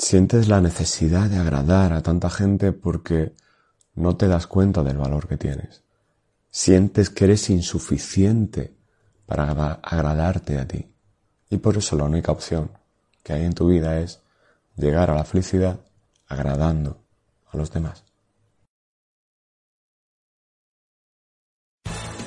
Sientes la necesidad de agradar a tanta gente porque no te das cuenta del valor que tienes. Sientes que eres insuficiente para agradarte a ti. Y por eso la única opción que hay en tu vida es llegar a la felicidad agradando a los demás.